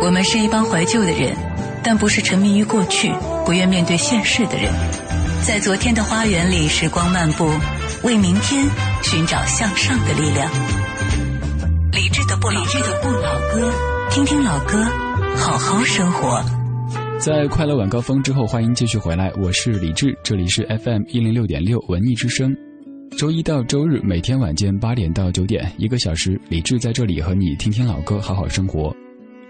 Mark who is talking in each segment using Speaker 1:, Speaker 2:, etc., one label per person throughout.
Speaker 1: 我们是一帮怀旧的人，但不是沉迷于过去、不愿面对现实的人。在昨天的花园里，时光漫步，为明天寻找向上的力量。理智的不理智的不老歌，听听老歌，好好生活。
Speaker 2: 在快乐晚高峰之后，欢迎继续回来，我是李志，这里是 FM 一零六点六文艺之声。周一到周日每天晚间八点到九点，一个小时，李志在这里和你听听老歌，好好生活。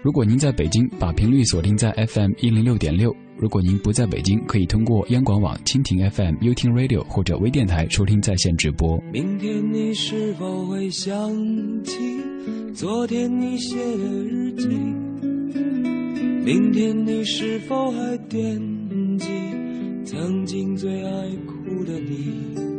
Speaker 2: 如果您在北京，把频率锁定在 FM 一零六点六；如果您不在北京，可以通过央广网、蜻蜓 FM、优听 Radio 或者微电台收听在线直播。
Speaker 3: 明天你是否会想起昨天你写的日记？明天你是否还惦记曾经最爱哭的你？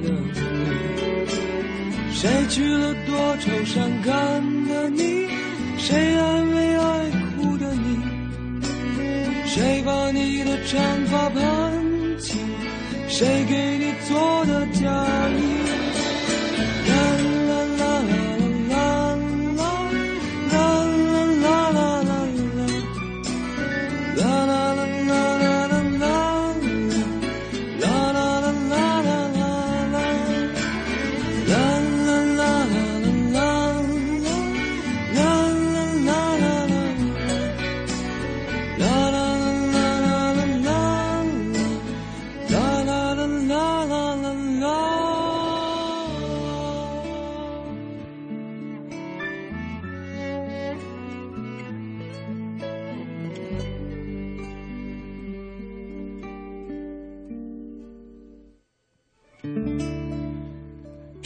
Speaker 3: 的你，谁娶了多愁善感的你？谁安慰爱哭的你？谁把你的长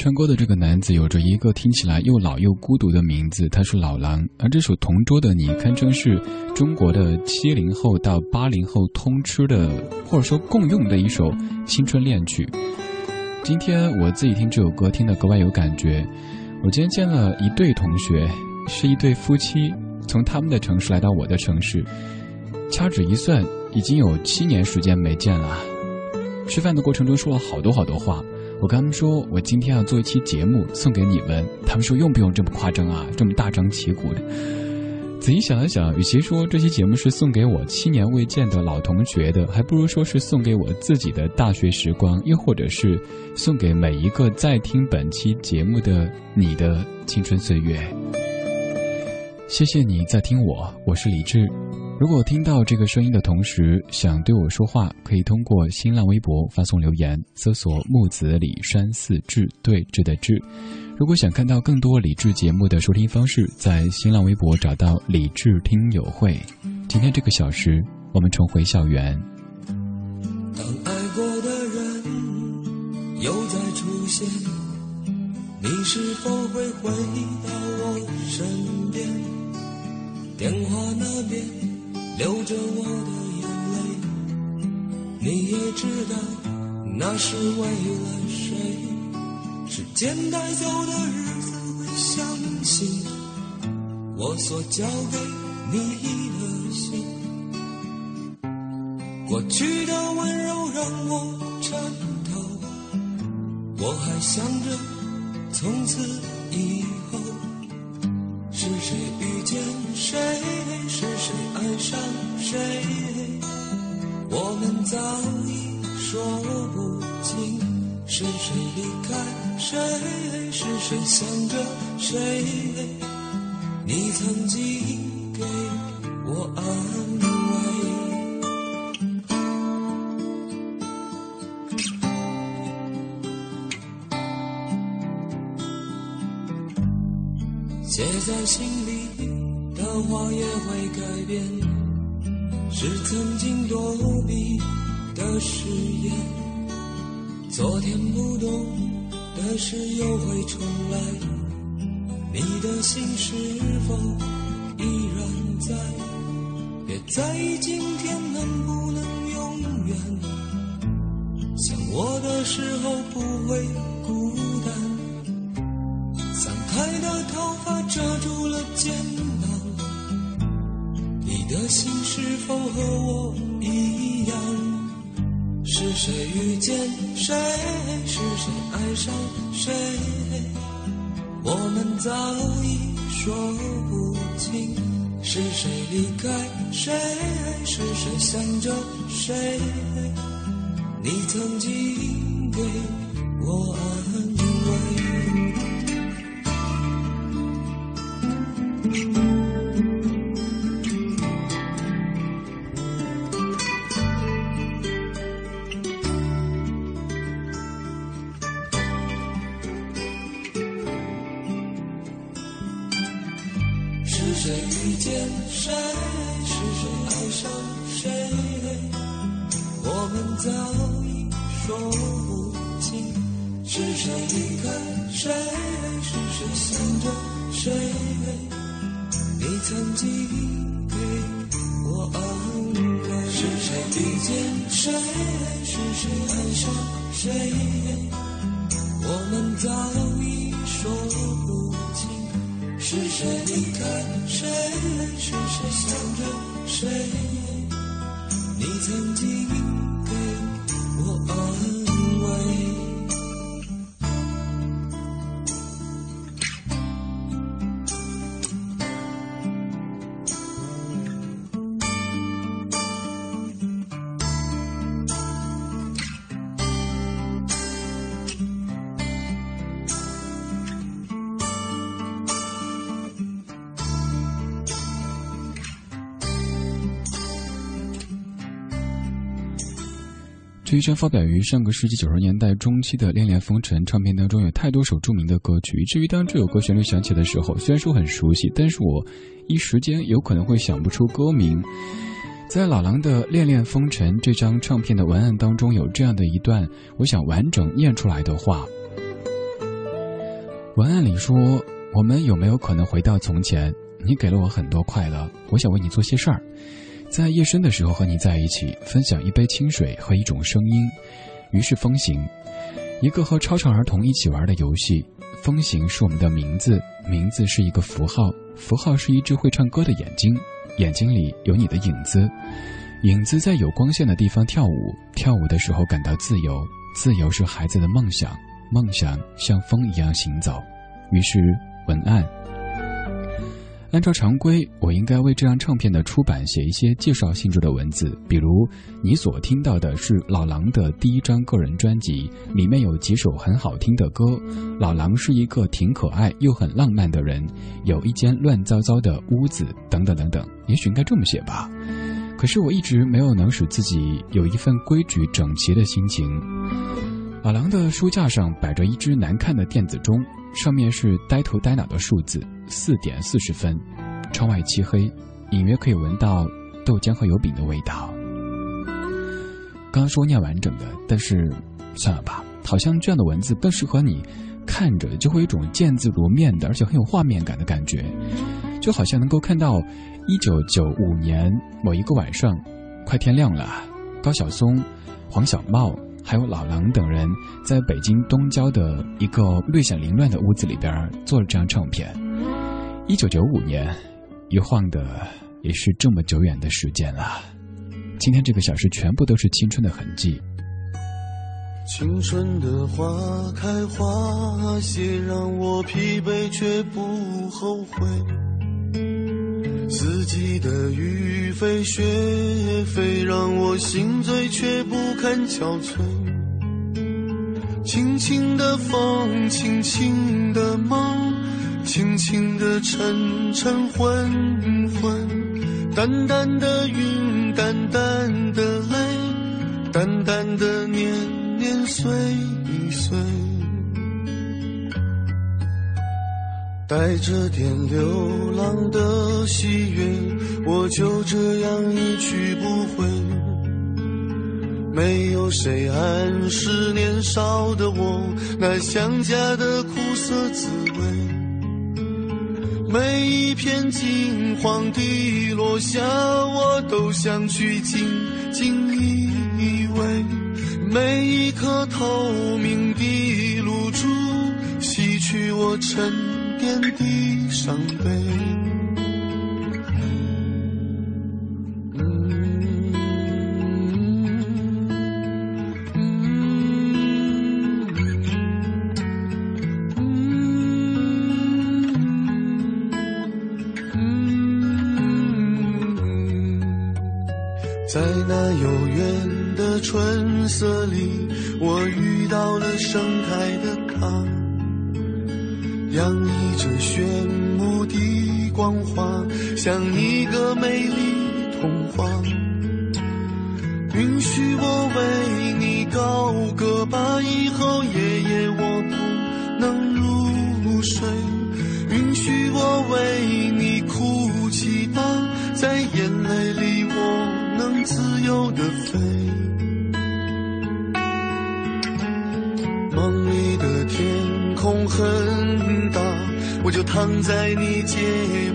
Speaker 2: 唱歌的这个男子有着一个听起来又老又孤独的名字，他是老狼。而这首《同桌的你》堪称是中国的七零后到八零后通吃的，或者说共用的一首青春恋曲。今天我自己听这首歌听得格外有感觉。我今天见了一对同学，是一对夫妻，从他们的城市来到我的城市，掐指一算，已经有七年时间没见了。吃饭的过程中说了好多好多话。我跟他们说，我今天要做一期节目送给你们。他们说用不用这么夸张啊，这么大张旗鼓的？仔细想了想，与其说这期节目是送给我七年未见的老同学的，还不如说是送给我自己的大学时光，又或者是送给每一个在听本期节目的你的青春岁月。谢谢你在听我，我是李志。如果听到这个声音的同时想对我说话，可以通过新浪微博发送留言，搜索“木子李山寺志对志的志”。如果想看到更多李志节目的收听方式，在新浪微博找到“李志听友会”。今天这个小时，我们重回校园。
Speaker 3: 当爱过的人又再出现，你是否会回到我身边？电话那边流着我的眼泪，你也知道那是为了谁？时间带走的日子会相信我所交给你的心。过去的温柔让我颤抖，我还想着从此以后是谁遇见谁，谁谁，我们早已说不清，是谁离开？谁，是谁想着谁，你曾经给我安慰。写在心里的话也会改变，是曾经躲避的誓言。昨天不懂的事又会重来，你的心是否依然在？别在意今天能不能永远，想我的时候不会孤单。散开的头发遮住了肩膀，的心是否和我一样？是谁遇见谁？是谁爱上谁？我们早已说不清，是谁离开谁？是谁想着谁？你曾经给我安慰。是谁？爱上谁？我们早已说不清。是谁？离开谁？是谁？想着谁？你曾经
Speaker 2: 这一张发表于上个世纪九十年代中期的《恋恋风尘》唱片当中，有太多首著名的歌曲，以至于当这首歌旋律响起的时候，虽然说很熟悉，但是我一时间有可能会想不出歌名。在老狼的《恋恋风尘》这张唱片的文案当中，有这样的一段，我想完整念出来的话。文案里说：“我们有没有可能回到从前？你给了我很多快乐，我想为你做些事儿。”在夜深的时候和你在一起，分享一杯清水和一种声音，于是风行，一个和超常儿童一起玩的游戏。风行是我们的名字，名字是一个符号，符号是一只会唱歌的眼睛，眼睛里有你的影子，影子在有光线的地方跳舞，跳舞的时候感到自由，自由是孩子的梦想，梦想像风一样行走。于是文案。按照常规，我应该为这张唱片的出版写一些介绍性质的文字，比如你所听到的是老狼的第一张个人专辑，里面有几首很好听的歌。老狼是一个挺可爱又很浪漫的人，有一间乱糟糟的屋子，等等等等。也许应该这么写吧。可是我一直没有能使自己有一份规矩整齐的心情。老狼的书架上摆着一只难看的电子钟，上面是呆头呆脑的数字。四点四十分，窗外漆黑，隐约可以闻到豆浆和油饼的味道。刚刚说念完整的，但是算了吧，好像这样的文字更适合你看着就会有一种见字如面的，而且很有画面感的感觉，就好像能够看到一九九五年某一个晚上，快天亮了，高晓松、黄小茂还有老狼等人在北京东郊的一个略显凌乱的屋子里边做了这张唱片。一九九五年，一晃的也是这么久远的时间了。今天这个小时全部都是青春的痕迹。
Speaker 4: 青春的花开花谢，让我疲惫却不后悔。四季的雨飞雪飞，让我心醉却不堪憔悴。轻轻的风，轻轻的梦，轻轻的沉沉昏昏，淡淡的云。淡淡的泪，淡淡的年年岁岁，带着点流浪的喜悦，我就这样一去不回。没有谁暗示年少的我，那想家的苦涩滋味。每一片金黄的落下，我都想去静静依偎；每一颗透明的露珠，洗去我沉淀的伤悲。在那悠远的春色里，我遇到了盛开的她，洋溢着炫目的光华，像一个美丽童话。就躺在你睫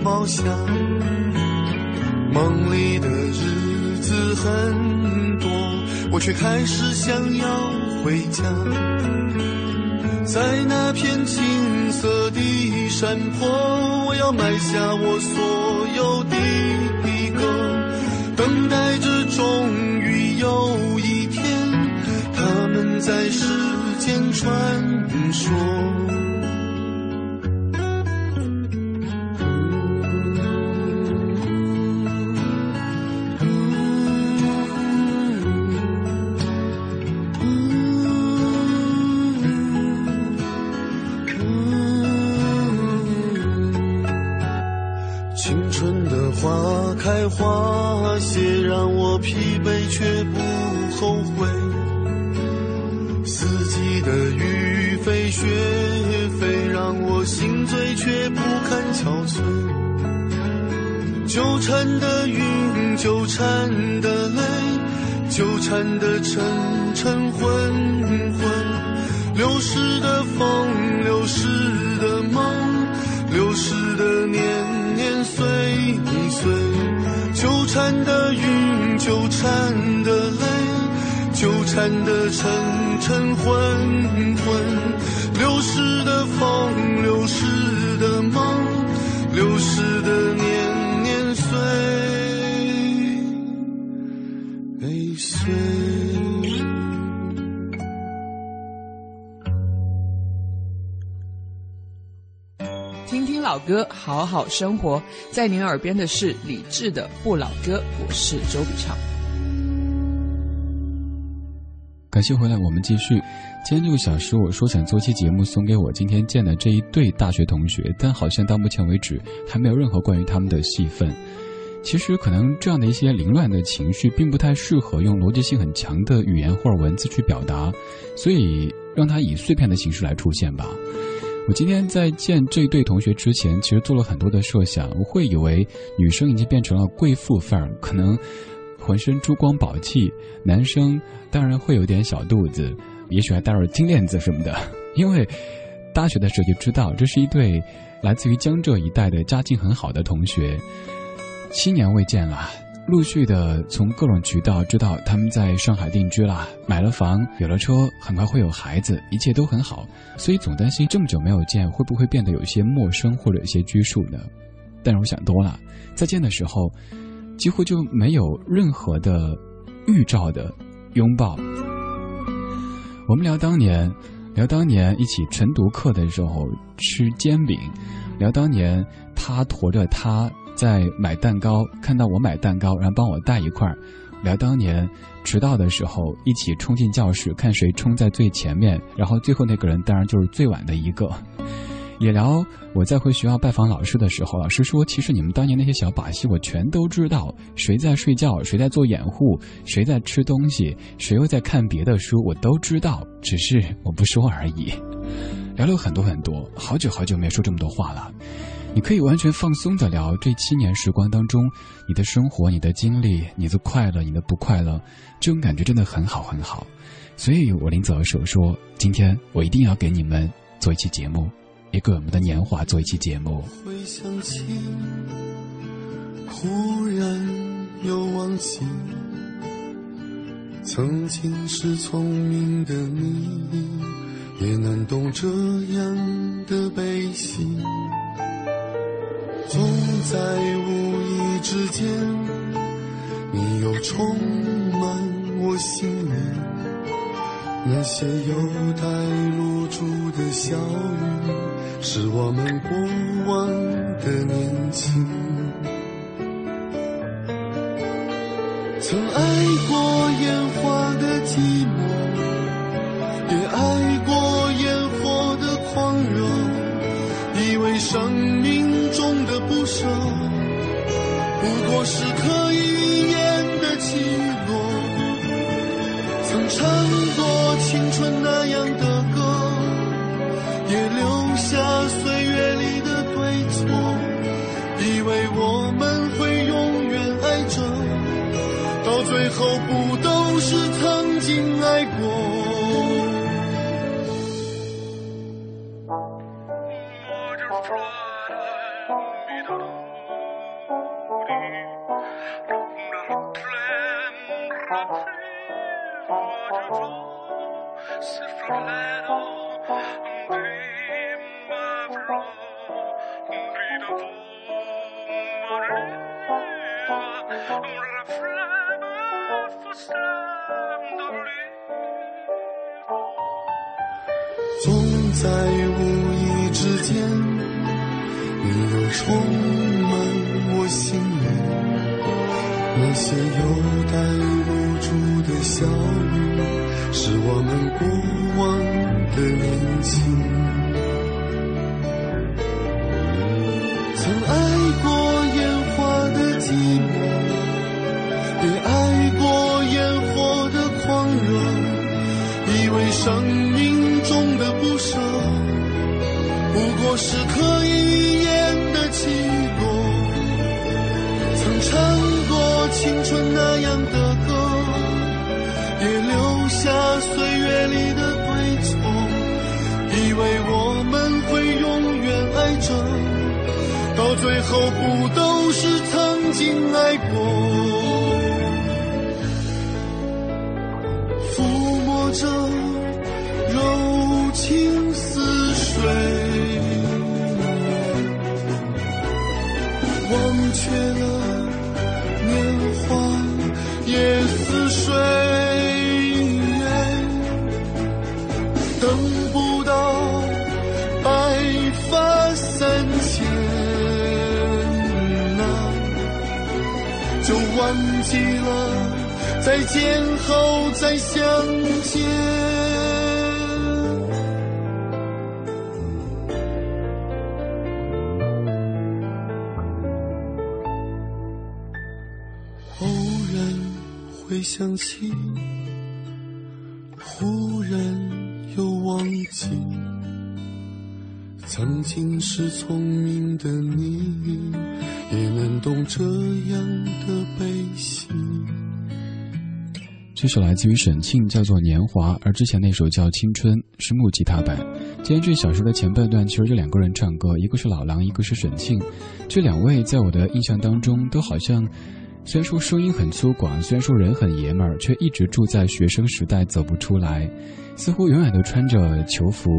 Speaker 4: 毛下。梦里的日子很多，我却开始想要回家。在那片青色的山坡，我要埋下我所有的歌，等待着。终于有一天，他们在世间传说。的沉沉昏昏，流逝的风，流逝的梦，流逝的年年岁。听听
Speaker 5: 老歌好好生活，在您耳边的是李志的《不老歌》，我是周笔畅。
Speaker 2: 感谢回来，我们继续。今天这个小时，我说想做期节目送给我今天见的这一对大学同学，但好像到目前为止还没有任何关于他们的戏份。其实，可能这样的一些凌乱的情绪，并不太适合用逻辑性很强的语言或者文字去表达，所以让它以碎片的形式来出现吧。我今天在见这对同学之前，其实做了很多的设想。我会以为女生已经变成了贵妇范儿，可能浑身珠光宝气；男生当然会有点小肚子，也许还戴着金链子什么的。因为大学的时候就知道，这是一对来自于江浙一带的家境很好的同学。七年未见了。陆续的从各种渠道知道他们在上海定居了，买了房，有了车，很快会有孩子，一切都很好，所以总担心这么久没有见，会不会变得有些陌生或者有些拘束呢？但是我想多了，再见的时候，几乎就没有任何的预兆的拥抱。我们聊当年，聊当年一起晨读课的时候吃煎饼，聊当年他驮着他。在买蛋糕，看到我买蛋糕，然后帮我带一块儿，聊当年迟到的时候一起冲进教室，看谁冲在最前面，然后最后那个人当然就是最晚的一个。也聊我在回学校拜访老师的时候，老师说其实你们当年那些小把戏我全都知道，谁在睡觉，谁在做掩护，谁在吃东西，谁又在看别的书，我都知道，只是我不说而已。聊了很多很多，好久好久没说这么多话了。你可以完全放松的聊这七年时光当中，你的生活、你的经历、你的快乐、你的不快乐，这种感觉真的很好很好。所以我临走的时候说，今天我一定要给你们做一期节目，也给我们的年华做一期节目。
Speaker 4: 回想起，忽然又忘记，曾经是聪明的你，也能懂这样的悲喜。总在无意之间，你又充满我心里。那些有带露珠的小雨，是我们过往的年轻。曾爱过烟花的寂寞，到岁月里的对错，以为我们会永远爱着。到最后，不都是曾经爱过？忘记了，再见后再相见。偶然会想起，忽然又忘记，曾经是聪明的你，也能懂这样的
Speaker 2: 这首来自于沈庆，叫做《年华》，而之前那首叫《青春》是木吉他版。今天这小说的前半段其实就两个人唱歌，一个是老狼，一个是沈庆。这两位在我的印象当中都好像，虽然说声音很粗犷，虽然说人很爷们儿，却一直住在学生时代走不出来，似乎永远都穿着球服，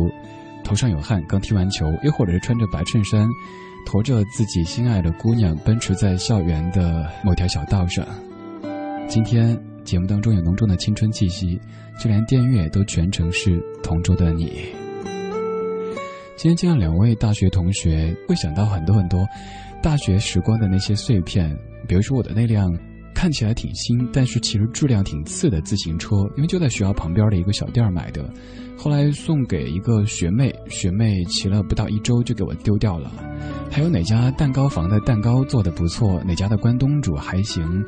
Speaker 2: 头上有汗，刚踢完球，又或者是穿着白衬衫，驮着自己心爱的姑娘奔驰在校园的某条小道上。今天。节目当中有浓重的青春气息，就连电乐都全程是同桌的你。今天见到两位大学同学，会想到很多很多大学时光的那些碎片，比如说我的那辆看起来挺新，但是其实质量挺次的自行车，因为就在学校旁边的一个小店买的，后来送给一个学妹，学妹骑了不到一周就给我丢掉了。还有哪家蛋糕房的蛋糕做的不错，哪家的关东煮还行。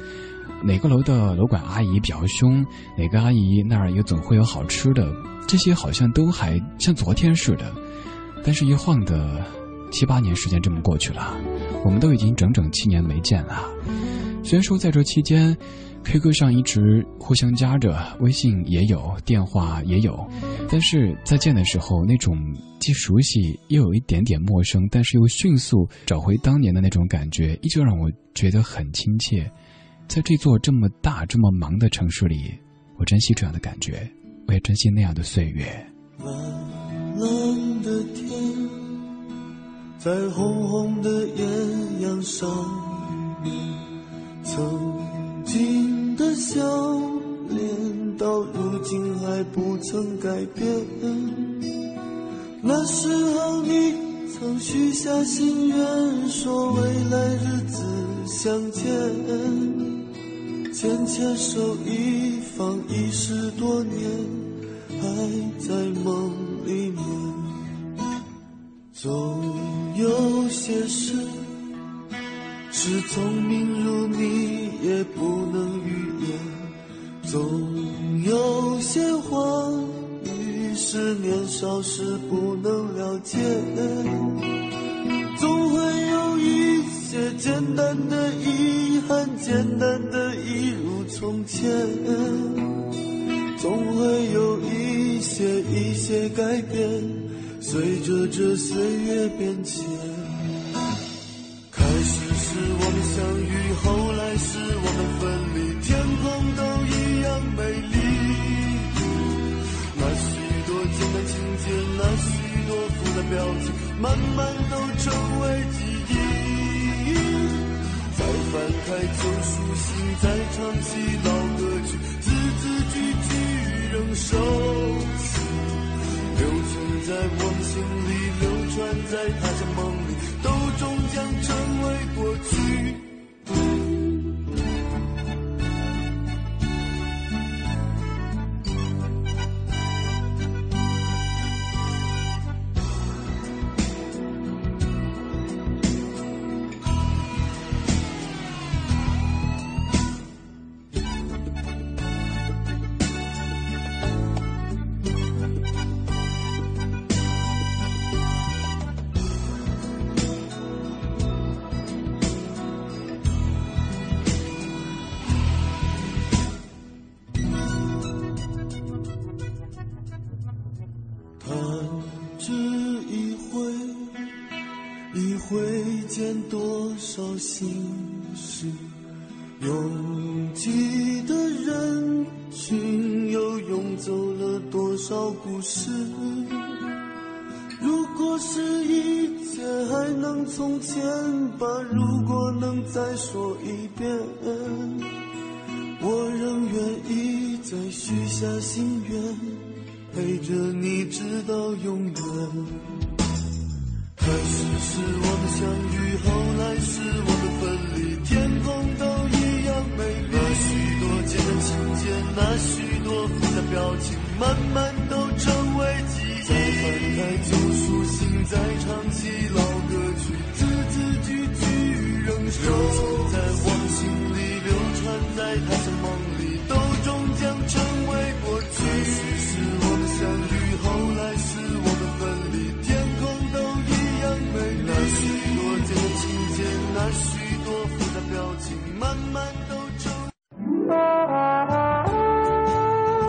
Speaker 2: 哪个楼的楼管阿姨比较凶？哪个阿姨那儿也总会有好吃的？这些好像都还像昨天似的，但是一晃的七八年时间这么过去了，我们都已经整整七年没见了。虽然说在这期间，QQ 上一直互相加着，微信也有，电话也有，但是在见的时候，那种既熟悉又有一点点陌生，但是又迅速找回当年的那种感觉，依旧让我觉得很亲切。在这座这么大、这么忙的城市里，我珍惜这样的感觉，我也珍惜那样的岁月。
Speaker 4: 蓝蓝的天，在红红的艳阳上面，曾经的笑脸，到如今还不曾改变。那时候你曾许下心愿，说未来日子相见。牵牵手，一放已十多年，还在梦里面。总有些事是聪明如你也不能预言，总有些话语是年少时不能了解，些简单的遗憾，简单的一如。从前，总会有一些一些改变，随着这岁月变迁。开始是我们相遇，后来是我们分离，天空都一样美丽。那许多简单情节，那许多复杂表情，慢慢都成为记。翻开旧书信，再唱起老歌曲，字字句句仍熟悉，留存在我们心里，流传在他乡梦里，都终将成为过去。心事，拥挤的人群又涌走了多少故事？如果是一切还能从前，把如果能再说一遍，我仍愿意再许下心愿，陪着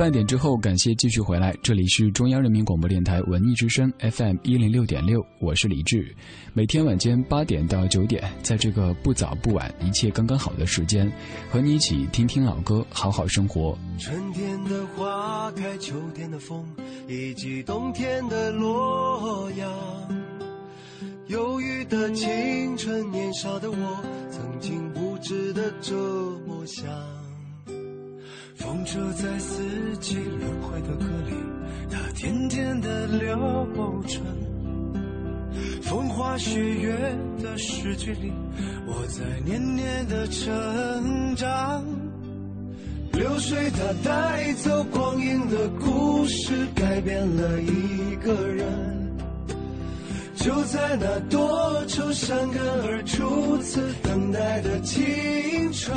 Speaker 2: 半点之后，感谢继续回来，这里是中央人民广播电台文艺之声 FM 一零六点六，我是李志。每天晚间八点到九点，在这个不早不晚、一切刚刚好的时间，和你一起听听老歌，好好生活。
Speaker 6: 春天的花开，秋天的风，以及冬天的洛阳。忧郁的青春，年少的我，曾经不知的这么想。风车在四季轮回的歌里，它甜甜的流着。风花雪月的诗句里，我在年年的成长。流水它带走光阴的故事，改变了一个人。就在那多愁善感而初次等待的青春。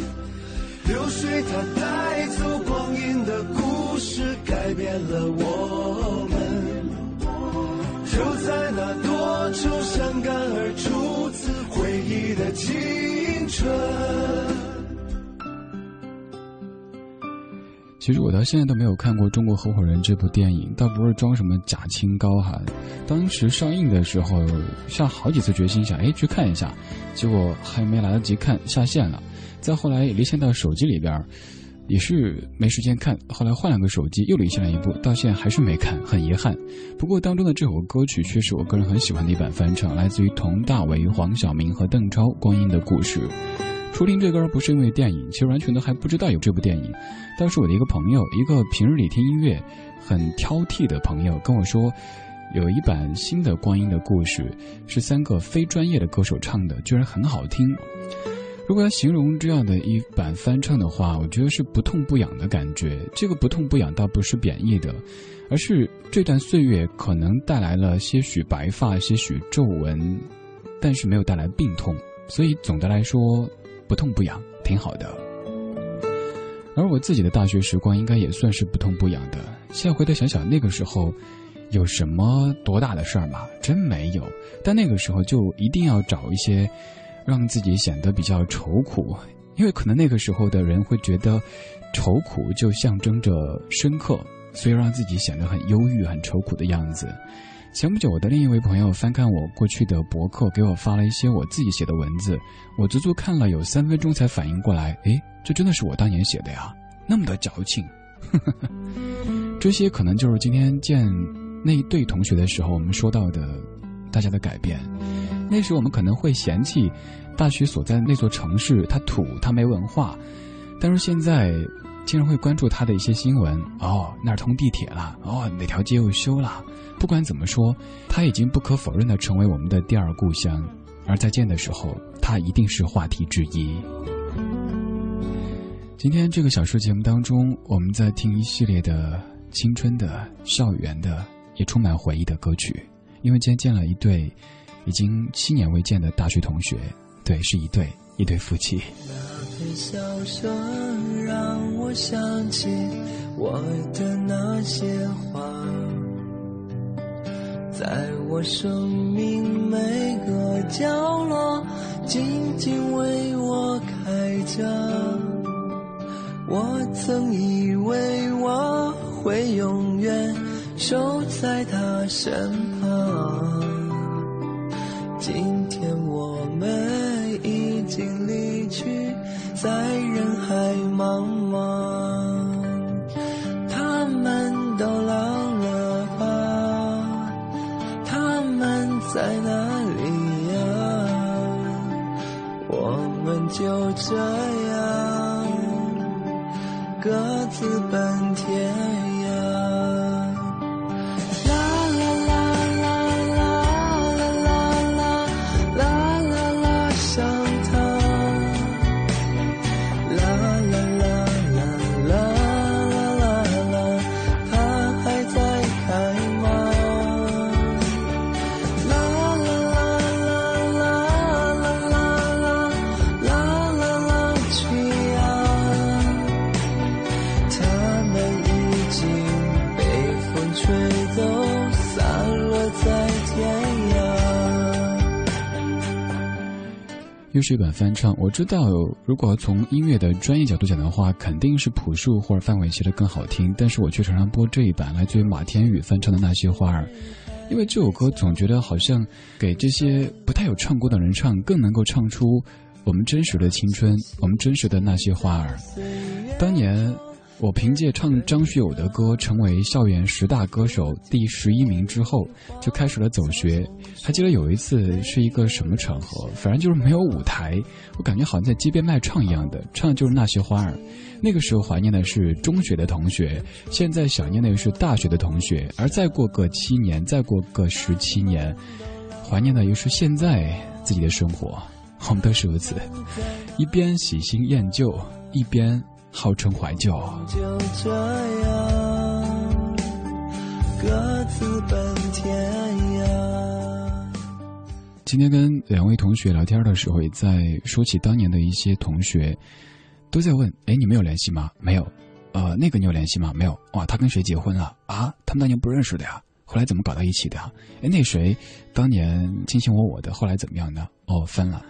Speaker 6: 流水它带走光阴的故事，改变了我们。就在那多愁善感而初次回忆的青春。
Speaker 2: 其实我到现在都没有看过《中国合伙人》这部电影，倒不是装什么假清高哈。当时上映的时候，下好几次决心想哎去看一下，结果还没来得及看下线了。再后来也离线到手机里边，也是没时间看。后来换了个手机又离线了一部，到现在还是没看，很遗憾。不过当中的这首歌曲却是我个人很喜欢的一版翻唱，来自于佟大为、黄晓明和邓超《光阴的故事》。初听这歌不是因为电影，其实完全都还不知道有这部电影。倒是我的一个朋友，一个平日里听音乐很挑剔的朋友跟我说，有一版新的《光阴的故事》是三个非专业的歌手唱的，居然很好听。如果要形容这样的一版翻唱的话，我觉得是不痛不痒的感觉。这个不痛不痒倒不是贬义的，而是这段岁月可能带来了些许白发、些许皱纹，但是没有带来病痛。所以总的来说。不痛不痒，挺好的。而我自己的大学时光，应该也算是不痛不痒的。现在回头想想，那个时候有什么多大的事儿吗？真没有。但那个时候就一定要找一些让自己显得比较愁苦，因为可能那个时候的人会觉得愁苦就象征着深刻，所以让自己显得很忧郁、很愁苦的样子。前不久，我的另一位朋友翻看我过去的博客，给我发了一些我自己写的文字，我足足看了有三分钟才反应过来，诶，这真的是我当年写的呀，那么的矫情。这些可能就是今天见那一对同学的时候，我们说到的大家的改变。那时我们可能会嫌弃大学所在的那座城市，它土，它没文化，但是现在。竟然会关注他的一些新闻哦，那儿通地铁了哦，哪条街又修了？不管怎么说，它已经不可否认的成为我们的第二故乡。而再见的时候，它一定是话题之一。今天这个小说节目当中，我们在听一系列的青春的、校园的，也充满回忆的歌曲。因为今天见了一对已经七年未见的大学同学，对，是一对一对夫妻。
Speaker 3: 笑声让我想起我的那些话，在我生命每个角落静静为我开着。我曾以为我会永远守在他身旁，今天我们已经离去。在人海茫茫，他们都老了吧？他们在哪里呀？我们就这样各自奔
Speaker 2: 又是一版翻唱，我知道，如果从音乐的专业角度讲的话，肯定是朴树或者范玮琪的更好听。但是我却常常播这一版，来自于马天宇翻唱的《那些花儿》，因为这首歌总觉得好像给这些不太有唱过的人唱，更能够唱出我们真实的青春，我们真实的那些花儿。当年。我凭借唱张学友的歌成为校园十大歌手第十一名之后，就开始了走学。还记得有一次是一个什么场合，反正就是没有舞台，我感觉好像在街边卖唱一样的，唱的就是那些花儿。那个时候怀念的是中学的同学，现在想念的是大学的同学，而再过个七年，再过个十七年，怀念的又是现在自己的生活。我们都是如此，一边喜新厌旧，一边。号称怀旧。
Speaker 3: 就这样，各自奔天涯。
Speaker 2: 今天跟两位同学聊天的时候，也在说起当年的一些同学，都在问：哎，你们有联系吗？没有。呃，那个你有联系吗？没有。哇，他跟谁结婚了？啊，他们当年不认识的呀，后来怎么搞到一起的呀？哎，那谁当年卿卿我我的，后来怎么样呢？哦，分了。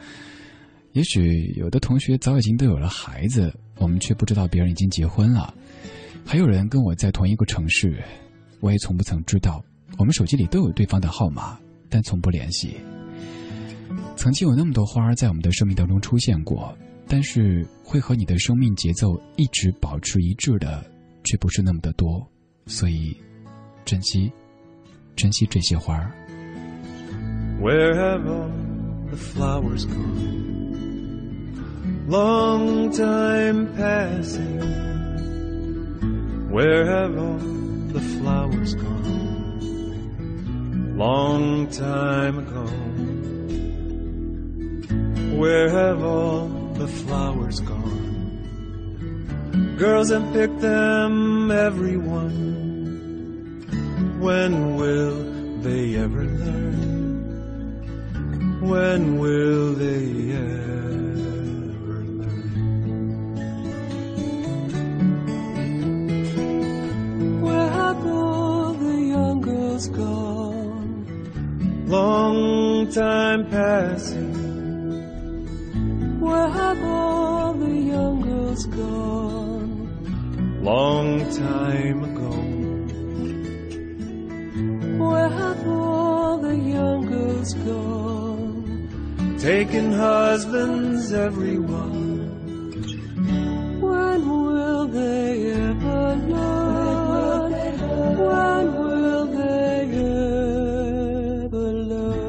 Speaker 2: 也许有的同学早已经都有了孩子。我们却不知道别人已经结婚了，还有人跟我在同一个城市，我也从不曾知道。我们手机里都有对方的号码，但从不联系。曾经有那么多花儿在我们的生命当中出现过，但是会和你的生命节奏一直保持一致的，却不是那么的多。所以，珍惜，珍惜这些花儿。
Speaker 3: Long time passing. Where have all the flowers gone? Long time ago. Where have all the flowers gone? Girls have picked them, everyone. When will they ever learn? When will they ever learn? Where have all the young girls gone? Long time passing. Where have all the young girls gone?
Speaker 7: Long time taking husbands, everyone. When will they ever learn? When will they ever learn?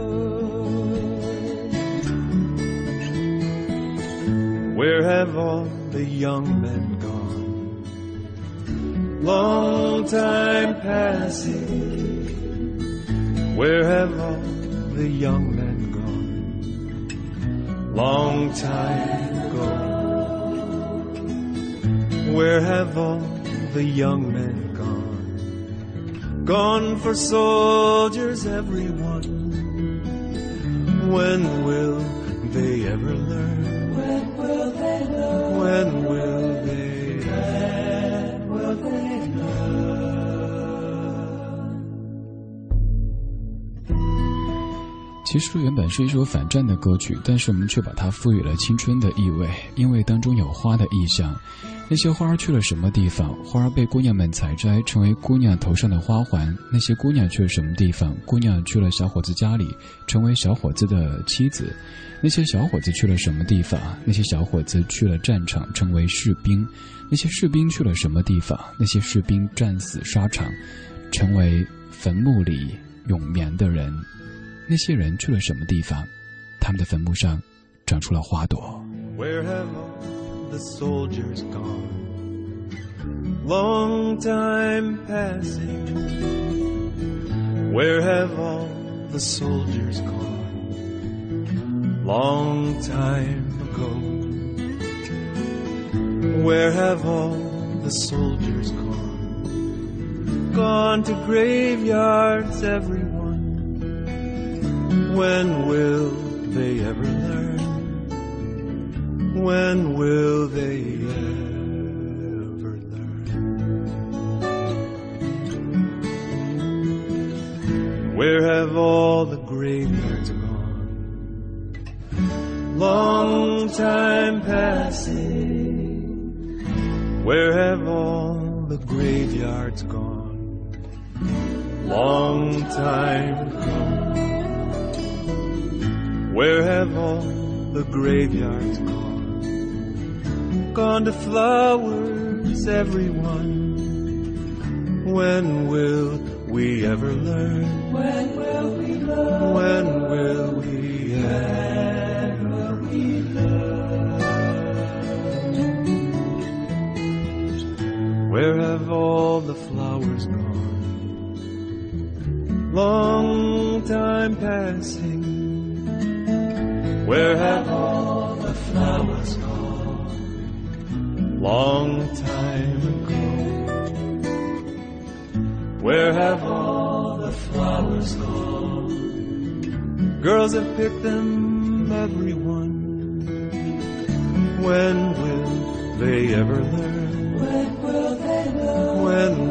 Speaker 7: Where have all the young men gone? Long time passing. Where have all the young? Long time ago. Where have all the young men gone? Gone for soldiers, everyone. When will they ever learn? When will they learn? When
Speaker 2: 其实原本是一首反战的歌曲，但是我们却把它赋予了青春的意味，因为当中有花的意象。那些花儿去了什么地方？花儿被姑娘们采摘，成为姑娘头上的花环。那些姑娘去了什么地方？姑娘去了小伙子家里，成为小伙子的妻子。那些小伙子去了什么地方？那些小伙子去了战场，成为士兵。那些士兵去了什么地方？那些士兵战死沙场，成为坟墓里永眠的人。那些人去了什么地方？他们的坟墓上长出了花朵。
Speaker 7: Where have all the soldiers gone? Long time passing. Where have all the soldiers gone? Long time ago. Where have all the soldiers gone? Gone to graveyards, everyone. When will they ever learn? When will they ever learn? Where have all the graveyards gone? Long time passing. Where have all the graveyards gone? Long time ago. Where have all the graveyards gone? Gone to flowers, everyone. When will we ever learn? When will we learn? When will we ever learn? Where have all the flowers gone? Long time passing. Where have all the flowers gone? Long time ago. Where have all the flowers gone? Girls have picked them, everyone. When will they ever learn? When will they learn? When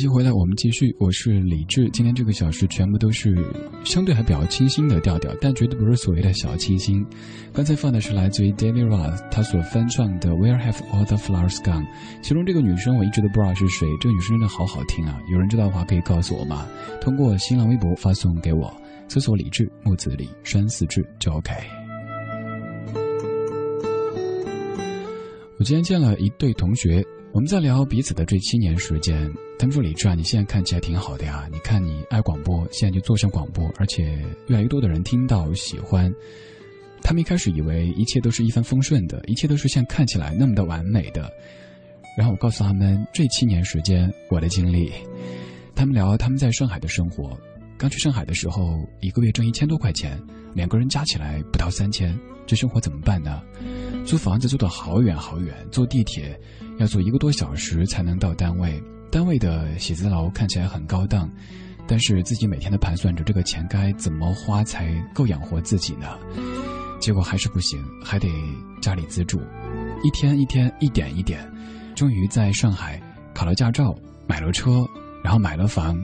Speaker 2: 感谢回来，我们继续。我是李志，今天这个小时全部都是相对还比较清新的调调，但绝对不是所谓的小清新。刚才放的是来自于 David Roth 他所翻唱的《Where Have All the Flowers Gone》，其中这个女生我一直都不知道是谁，这个女生真的好好听啊！有人知道的话可以告诉我吗？通过新浪微博发送给我，搜索李志木子李山四志就 OK。我今天见了一对同学，我们在聊彼此的这七年时间。他们说：“李志啊，你现在看起来挺好的呀，你看你爱广播，现在就做上广播，而且越来越多的人听到喜欢。”他们一开始以为一切都是一帆风顺的，一切都是像看起来那么的完美的。然后我告诉他们这七年时间我的经历，他们聊他们在上海的生活。刚去上海的时候，一个月挣一千多块钱，两个人加起来不到三千，这生活怎么办呢？租房子租到好远好远，坐地铁要坐一个多小时才能到单位。单位的写字楼看起来很高档，但是自己每天的盘算着这个钱该怎么花才够养活自己呢？结果还是不行，还得家里资助，一天一天一点一点，终于在上海考了驾照，买了车，然后买了房。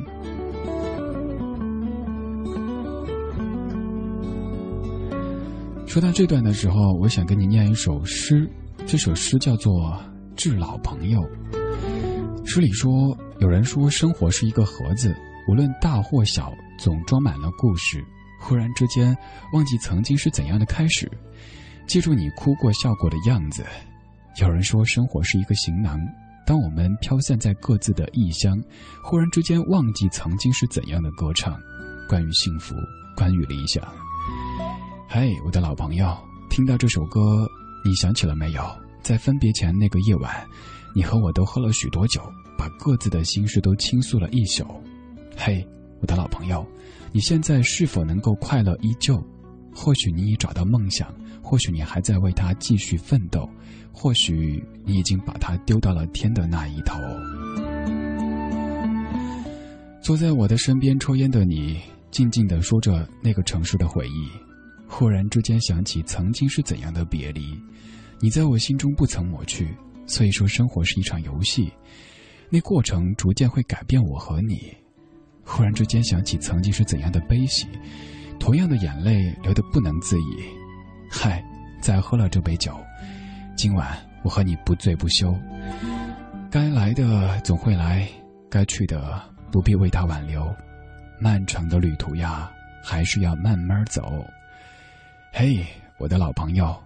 Speaker 2: 说到这段的时候，我想跟你念一首诗。这首诗叫做《致老朋友》。诗里说，有人说生活是一个盒子，无论大或小，总装满了故事。忽然之间，忘记曾经是怎样的开始，记住你哭过笑过的样子。有人说生活是一个行囊，当我们飘散在各自的异乡，忽然之间忘记曾经是怎样的歌唱，关于幸福，关于理想。嘿，我的老朋友，听到这首歌，你想起了没有？在分别前那个夜晚，你和我都喝了许多酒，把各自的心事都倾诉了一宿。嘿，我的老朋友，你现在是否能够快乐依旧？或许你已找到梦想，或许你还在为他继续奋斗，或许你已经把他丢到了天的那一头。坐在我的身边抽烟的你，静静地说着那个城市的回忆。忽然之间想起曾经是怎样的别离，你在我心中不曾抹去。所以说，生活是一场游戏，那过程逐渐会改变我和你。忽然之间想起曾经是怎样的悲喜，同样的眼泪流得不能自已。嗨，再喝了这杯酒，今晚我和你不醉不休。该来的总会来，该去的不必为他挽留。漫长的旅途呀，还是要慢慢走。嘿，我的老朋友，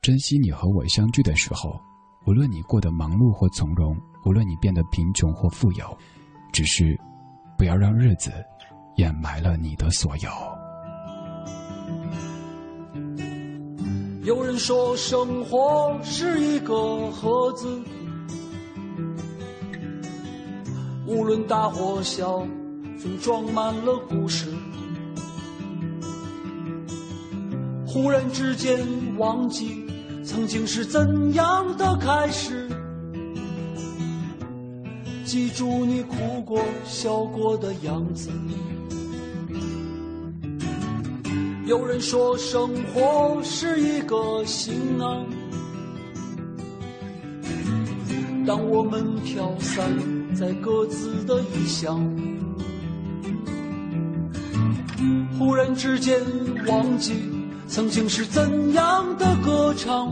Speaker 2: 珍惜你和我相聚的时候。无论你过得忙碌或从容，无论你变得贫穷或富有，只是不要让日子掩埋了你的所有。
Speaker 8: 有人说，生活是一个盒子，无论大或小，总装满了故事。忽然之间忘记曾经是怎样的开始，记住你哭过笑过的样子。有人说生活是一个行囊，当我们飘散在各自的异乡，忽然之间忘记。曾经是怎样的歌唱？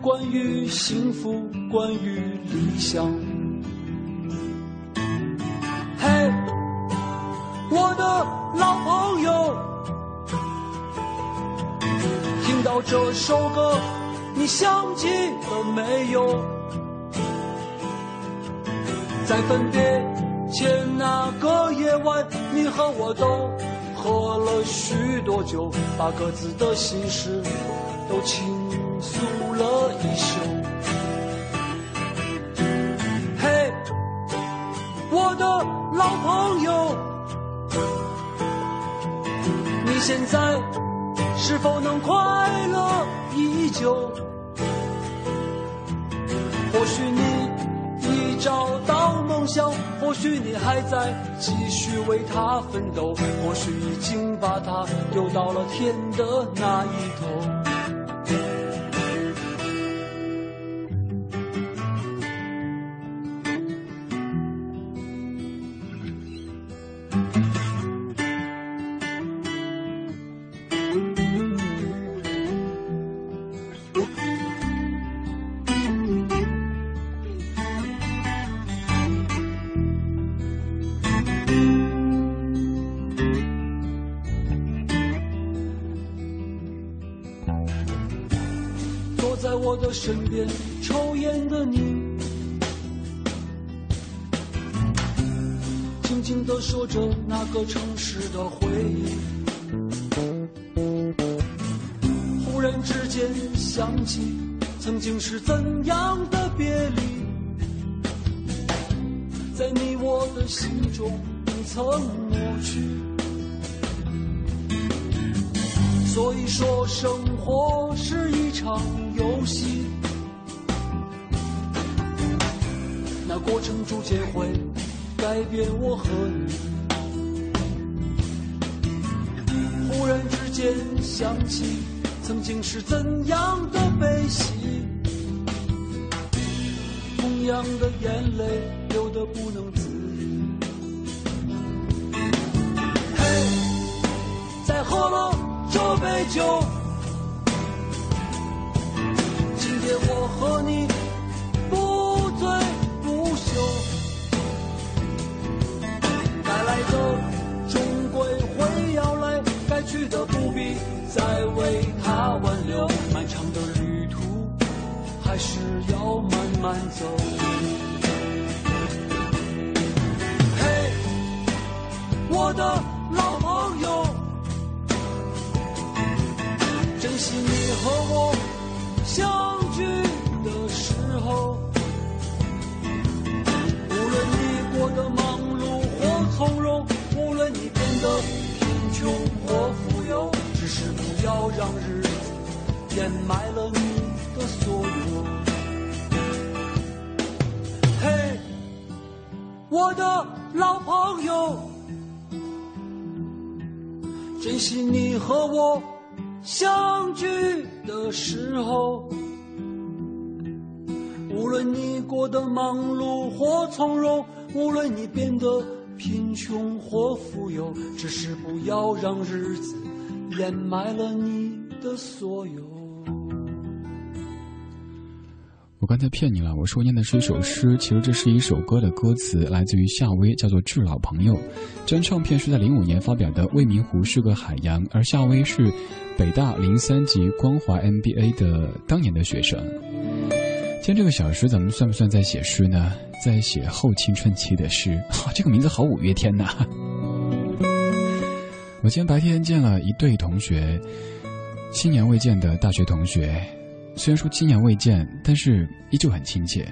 Speaker 8: 关于幸福，关于理想。嘿，我的老朋友，听到这首歌，你想起了没有？在分别前那个夜晚，你和我都。喝了许多酒，把各自的心事都倾诉了一宿。嘿，我的老朋友，你现在是否能快乐依旧？或许你找到梦想。或许你还在继续为他奋斗，或许已经把他丢到了天的那一头。身边抽烟的你，静静地说着那个城市的回忆。忽然之间想起，曾经是怎样的别离，在你我的心中不曾抹去。所以说，生活是一场游戏。那过程逐渐会改变我和你。忽然之间想起曾经是怎样的悲喜，同样的眼泪流得不能自已。嘿，再喝了这杯酒，去的不必再为他挽留。漫长的旅途还是要慢慢走。嘿，我的老朋友，珍惜你和我相聚的时候。无论你过得忙碌或从容，无论你变得，要让日子掩埋了你的所有。嘿，我的老朋友，珍惜你和我相聚的时候。无论你过得忙碌或从容，无论你变得贫穷或富有，只是不要让日子掩埋了你的所有。
Speaker 2: 我刚才骗你了，我说念的是一首诗，其实这是一首歌的歌词，来自于夏威，叫做《致老朋友》。这张唱片是在零五年发表的，《未名湖是个海洋》，而夏威是北大零三级光华 MBA 的当年的学生。今天这个小时咱们算不算在写诗呢？在写后青春期的诗。哈，这个名字好五月天呐！我今天白天见了一对同学，七年未见的大学同学。虽然说七年未见，但是依旧很亲切。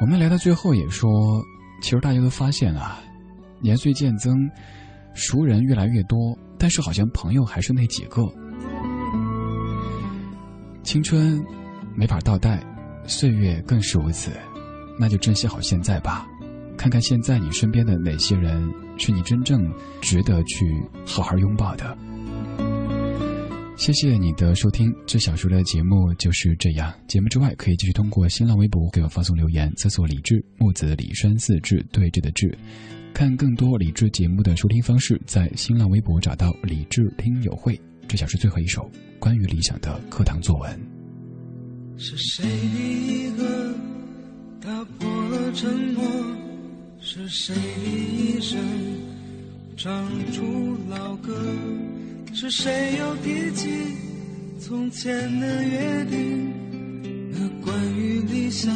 Speaker 2: 我们聊到最后也说，其实大家都发现啊，年岁渐增，熟人越来越多，但是好像朋友还是那几个。青春没法倒带，岁月更是如此，那就珍惜好现在吧。看看现在你身边的哪些人是你真正值得去好好拥抱的。谢谢你的收听，这小说的节目就是这样。节目之外，可以继续通过新浪微博给我发送留言，搜索“李志木子李山四志对峙的志”。看更多李志节目的收听方式，在新浪微博找到“李志听友会”。这小是最后一首关于理想的课堂作文。
Speaker 3: 是谁第一个打破了沉默？是谁的一生唱出老歌？是谁又提起从前的约定？那关于理想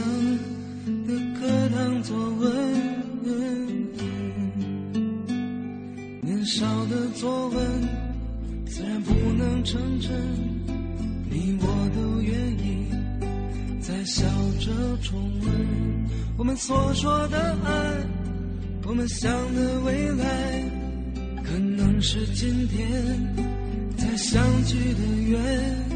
Speaker 3: 的课堂作文。年少的作文自然不能成真，你我都愿意在笑着重温我们所说的爱，我们想的未来。可能是今天才相聚的缘。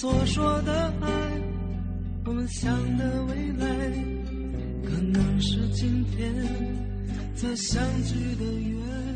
Speaker 3: 所说的爱，我们想的未来，可能是今天在相聚的。